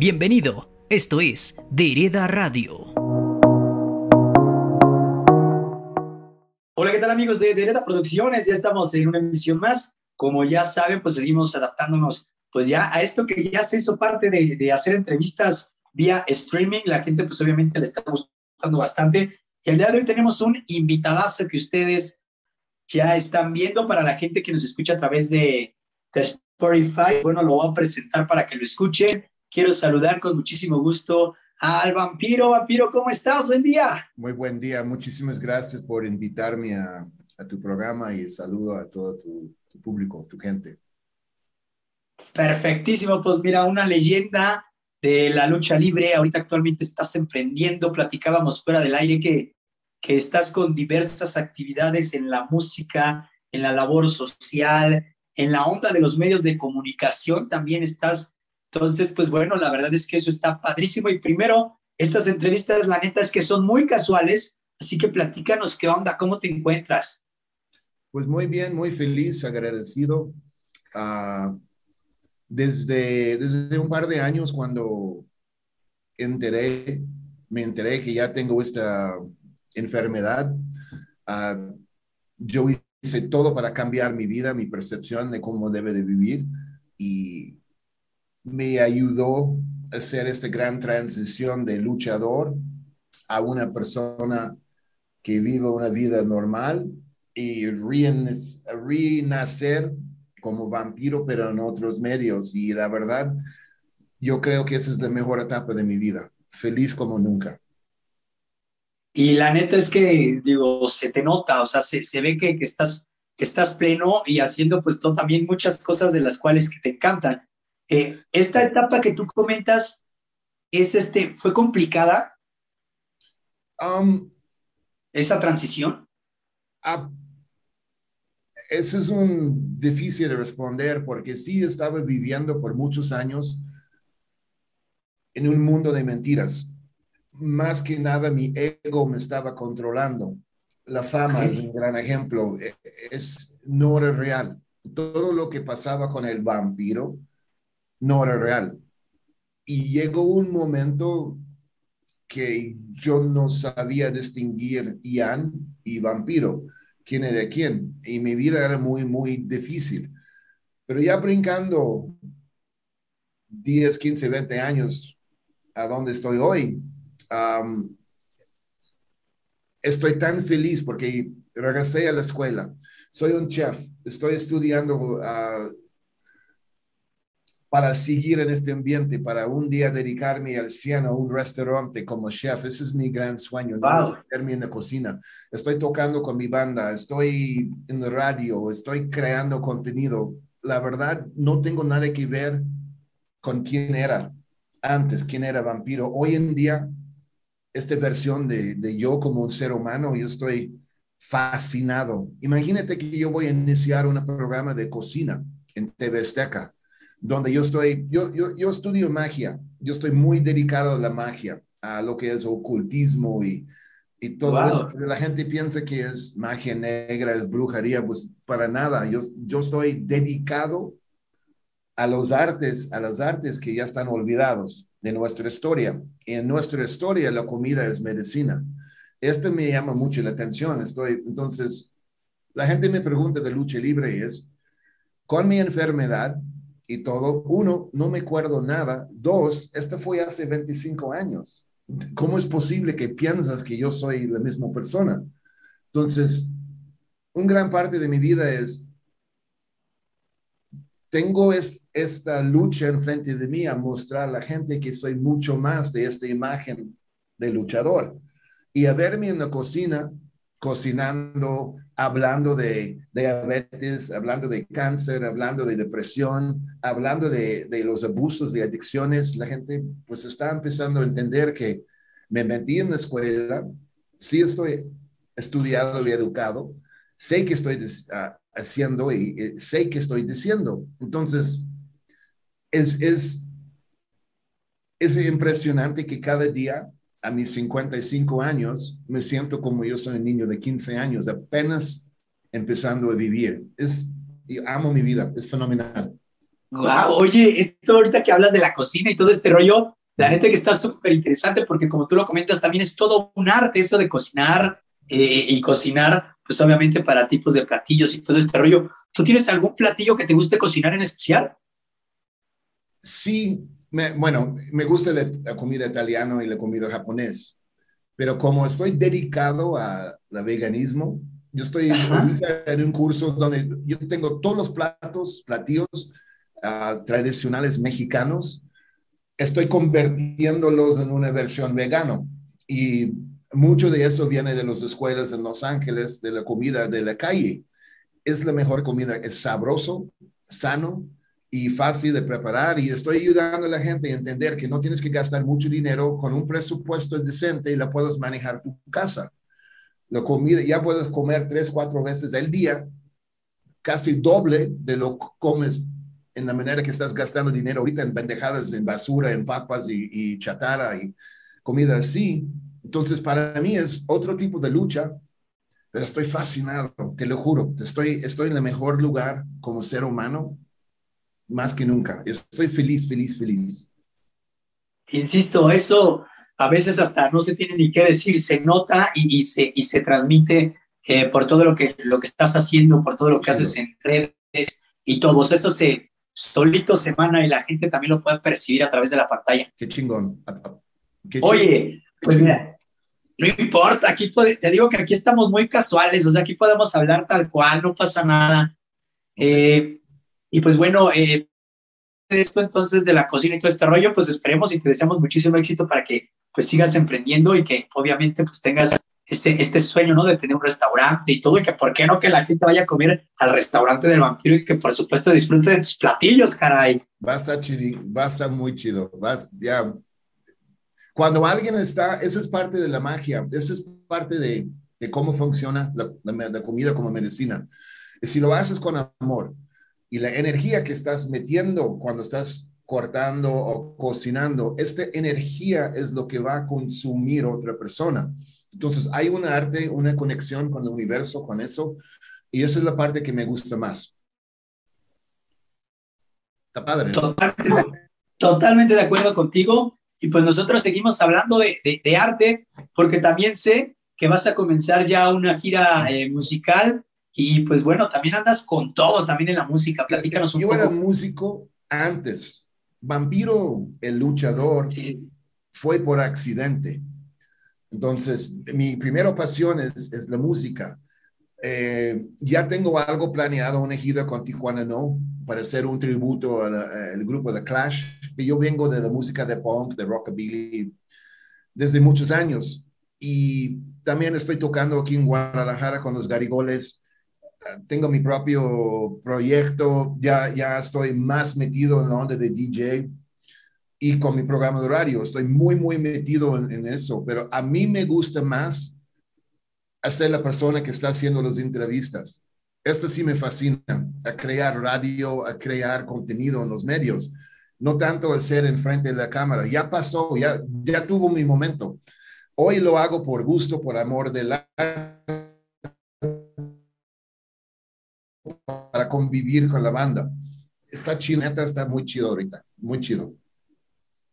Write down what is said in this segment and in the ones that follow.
Bienvenido, esto es De Hereda Radio. Hola, ¿qué tal amigos de, de Hereda Producciones? Ya estamos en una emisión más. Como ya saben, pues seguimos adaptándonos pues ya a esto que ya se hizo parte de, de hacer entrevistas vía streaming. La gente pues obviamente le está gustando bastante. Y el día de hoy tenemos un invitadazo que ustedes ya están viendo para la gente que nos escucha a través de, de Spotify. Bueno, lo voy a presentar para que lo escuchen. Quiero saludar con muchísimo gusto al vampiro. Vampiro, ¿cómo estás? Buen día. Muy buen día. Muchísimas gracias por invitarme a, a tu programa y saludo a todo tu, tu, público, tu gente. Perfectísimo. Pues mira, una leyenda de la lucha libre. Ahorita actualmente estás emprendiendo. Platicábamos fuera del aire que, que estás con diversas actividades en la música, en la labor social, en la onda de los medios de comunicación. También estás entonces, pues bueno, la verdad es que eso está padrísimo. Y primero, estas entrevistas, la neta es que son muy casuales, así que platícanos qué onda, cómo te encuentras. Pues muy bien, muy feliz, agradecido. Uh, desde, desde un par de años, cuando enteré, me enteré que ya tengo esta enfermedad, uh, yo hice todo para cambiar mi vida, mi percepción de cómo debe de vivir y me ayudó a hacer esta gran transición de luchador a una persona que vive una vida normal y renacer como vampiro, pero en otros medios. Y la verdad, yo creo que esa es la mejor etapa de mi vida. Feliz como nunca. Y la neta es que, digo, se te nota, o sea, se, se ve que, que, estás, estás pleno y haciendo pues también muchas cosas de las cuales que te encantan. Eh, esta etapa que tú comentas es este, fue complicada. Um, esa transición. Uh, eso es un difícil de responder porque sí estaba viviendo por muchos años en un mundo de mentiras. Más que nada mi ego me estaba controlando. La fama es un gran ejemplo. E, es, no era real. Todo lo que pasaba con el vampiro no era real. Y llegó un momento que yo no sabía distinguir Ian y vampiro, quién era quién, y mi vida era muy, muy difícil. Pero ya brincando 10, 15, 20 años a donde estoy hoy, estoy tan feliz porque regresé a la escuela. Soy un chef, estoy estudiando uh, para seguir en este ambiente, para un día dedicarme al cielo a un restaurante como chef. Ese es mi gran sueño, wow. meterme en la cocina. Estoy tocando con mi banda, estoy en la radio, estoy creando contenido. La verdad, no tengo nada que ver con quién era antes, quién era vampiro. Hoy en día, esta versión de, de yo como un ser humano, yo estoy fascinado. Imagínate que yo voy a iniciar un programa de cocina en TV Azteca donde yo estoy, yo, yo, yo estudio magia, yo estoy muy dedicado a la magia, a lo que es ocultismo y, y todo Wow. eso. Pero la gente piensa que es magia negra, es brujería, pues para nada. Yo, yo estoy dedicado a los artes, a las artes que ya están olvidados de nuestra historia. Y en nuestra historia la comida es medicina. Esto me llama mucho la atención. Estoy, entonces, la gente me pregunta de lucha libre y es, con mi enfermedad y todo, uno, no me acuerdo nada. Dos, esto fue hace 25 años. ¿Cómo es posible que piensas que yo soy la misma persona? Entonces, un gran parte de mi vida es, tengo es, esta lucha enfrente de mí a mostrar a la gente que soy mucho más de esta imagen de luchador. Y a verme en la cocina, cocinando, hablando de diabetes, hablando de cáncer, hablando de depresión, hablando de, los abusos, de adicciones, la gente pues está empezando a entender que me metí en la escuela, sí estoy estudiado y educado, sé que estoy uh, haciendo y, y, sé que estoy diciendo. Entonces, es, es, es impresionante que cada día a mis 55 años, me siento como yo soy un niño de 15 años, apenas empezando a vivir. Es, y amo mi vida, es fenomenal. Wow, oye, esto ahorita que hablas de la cocina y todo este rollo, la neta que está súper interesante porque como tú lo comentas, también es todo un arte eso de cocinar eh, y cocinar, pues obviamente para tipos de platillos y todo este rollo. ¿Tú tienes algún platillo que te guste cocinar en especial? Sí, bueno, me gusta la, comida italiana y la comida japonés, pero como estoy dedicado a la veganismo, yo estoy en un curso donde yo tengo todos los platos, platillos uh, tradicionales mexicanos, estoy convirtiéndolos en una versión vegano. Y mucho de eso viene de las escuelas en Los Ángeles, de la comida de la calle. Es la mejor comida, es sabroso, sano y fácil de preparar. Y estoy ayudando a la gente a entender que no tienes que gastar mucho dinero con un presupuesto decente y la puedes manejar tu casa. La comida, ya puedes comer tres, cuatro veces al día, casi doble de lo que comes en la manera que estás gastando dinero ahorita en pendejadas, en basura, en papas y, y chatarra y comida así. Entonces, para mí es otro tipo de lucha, pero estoy fascinado, te lo juro. Estoy, estoy en el mejor lugar como ser humano, más que nunca. Estoy feliz, feliz, feliz. Insisto, eso a veces hasta no se tiene ni qué decir, se nota y, y se, y se transmite eh, por todo lo que, lo que estás haciendo, por todo lo que haces en redes y todo eso se, solito semana y la gente también lo puede percibir a través de la pantalla. Qué chingón. Oye, pues mira, no importa, aquí te digo que aquí estamos muy casuales, o sea, aquí podemos hablar tal cual, no pasa nada. Eh, y pues bueno, eh, esto entonces de la cocina y todo este rollo, pues esperemos y te deseamos muchísimo éxito para que pues sigas emprendiendo y que obviamente pues tengas este, este sueño, ¿no? De tener un restaurante y todo, y que por qué no que la gente vaya a comer al restaurante del vampiro y que por supuesto disfrute de tus platillos, caray. Va a estar chido, va a estar muy chido, ya. Cuando alguien está, eso es parte de la magia, eso es parte de, de cómo funciona la, la, comida como medicina. Y si lo haces con amor y la energía que estás metiendo cuando estás cortando o cocinando, esta energía es lo que va a consumir otra persona. Entonces, hay un arte, una conexión con el universo, con eso, y esa es la parte que me gusta más. Está padre. Totalmente, de acuerdo contigo. Y pues nosotros seguimos hablando de, de, arte, porque también sé que vas a comenzar ya una gira eh, musical y pues bueno, también andas con todo también en la música. Platícanos un Yo poco. Yo era músico antes. Vampiro, el luchador, fue por accidente. Entonces, mi primera pasión es, es la música. Eh, ya tengo algo planeado, una gira con Tijuana No, para hacer un tributo al grupo The Clash. Yo vengo de la música de punk, de rockabilly, desde muchos años. Y también estoy tocando aquí en Guadalajara con los Garigoles. Tengo mi propio proyecto, ya, ya estoy más metido en la onda de DJ y con mi programa de horario. Estoy muy, muy metido en, eso, pero a mí me gusta más hacer la persona que está haciendo las entrevistas. Esto sí me fascina, a crear radio, a crear contenido en los medios, no tanto hacer enfrente de la cámara. Ya pasó, ya, ya tuvo mi momento. Hoy lo hago por gusto, por amor de la para convivir con la banda. Está chido, está muy chido ahorita, muy chido.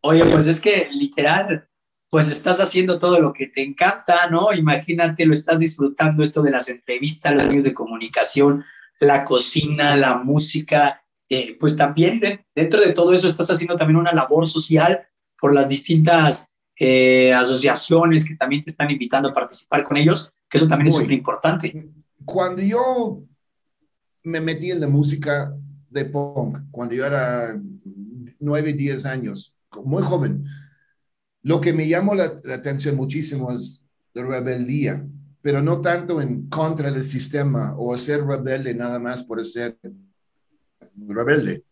Oye, pues es que literal, pues estás haciendo todo lo que te encanta, ¿no? Imagínate, lo estás disfrutando esto de las entrevistas, los medios de comunicación, la cocina, la música, eh, pues también dentro de todo eso estás haciendo también una labor social por las distintas eh, asociaciones que también te están invitando a participar con ellos, que eso también es súper importante. Cuando yo me metí en la música de punk, cuando yo era nueve, diez años, muy joven. Lo que me llamó la, atención muchísimo es la rebeldía, pero no tanto en contra del sistema o ser rebelde nada más por ser rebelde.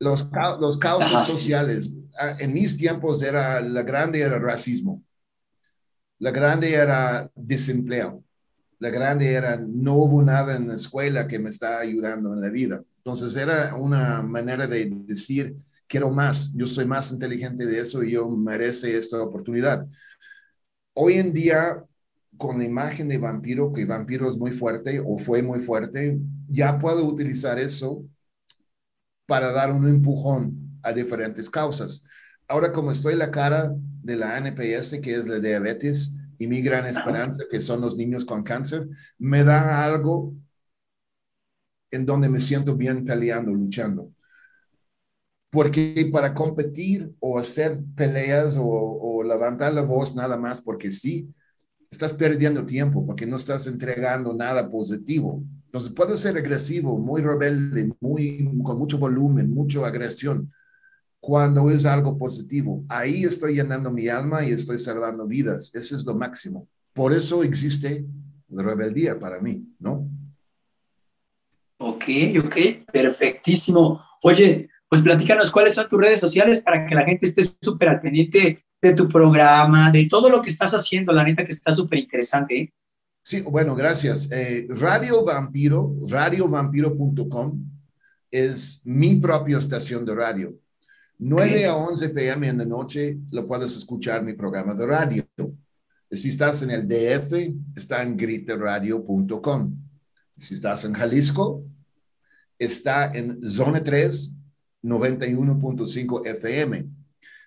Los, los causas sociales, en mis tiempos era, la grande era racismo, la grande era desempleo, la grande era no hubo nada en la escuela que me está ayudando en la vida. Entonces era una manera de decir, quiero más, yo soy más inteligente de eso y yo merece esta oportunidad. Hoy en día, con la imagen de vampiro, que vampiro es muy fuerte o fue muy fuerte, ya puedo utilizar eso para dar un empujón a diferentes causas. Ahora, como estoy la cara de la NPS, que es la diabetes, y mi gran esperanza, que son los niños con cáncer, me da algo en donde me siento bien peleando, luchando. Porque para competir o hacer peleas o, o levantar la voz nada más porque sí, estás perdiendo tiempo porque no estás entregando nada positivo. Entonces puedo ser agresivo, muy rebelde, muy, con mucho volumen, mucha agresión, cuando es algo positivo. Ahí estoy llenando mi alma y estoy salvando vidas. Eso es lo máximo. Por eso existe la rebeldía para mí, ¿no? Ok, ok, perfectísimo. Oye, pues platícanos cuáles son tus redes sociales para que la gente esté súper al pendiente de tu programa, de todo lo que estás haciendo. La neta que está súper interesante. ¿eh? Sí, bueno, gracias. Eh, Radio Vampiro, radiovampiro.com es mi propia estación de radio. 9 a 11 pm en la noche lo puedes escuchar mi programa de radio. Si estás en el DF, está en griteradio.com. Si estás en Jalisco, está en Zona 3, 91.5 FM.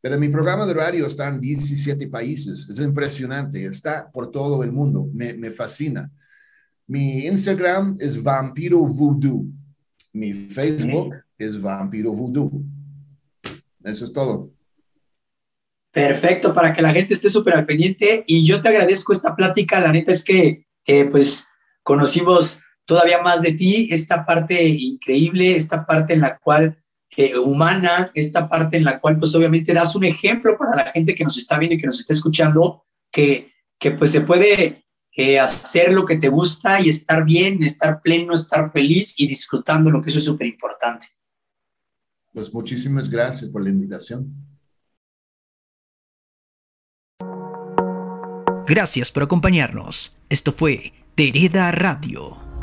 Pero mi programa de radio está en 17 países. Es impresionante. Está por todo el mundo. Me, me fascina. Mi Instagram es Vampiro Voodoo. Mi Facebook es Vampiro Voodoo. Eso es todo. Perfecto, para que la gente esté súper al pendiente. Y yo te agradezco esta plática. La neta es que, eh, pues, conocimos todavía más de ti, esta parte increíble, esta parte en la cual eh, humana, esta parte en la cual, pues, obviamente das un ejemplo para la gente que nos está viendo y que nos está escuchando, que, que pues, se puede eh, hacer lo que te gusta y estar bien, estar pleno, estar feliz y disfrutando lo que eso es súper importante. Pues muchísimas gracias por la invitación. Gracias por acompañarnos. Esto fue Tereda Radio.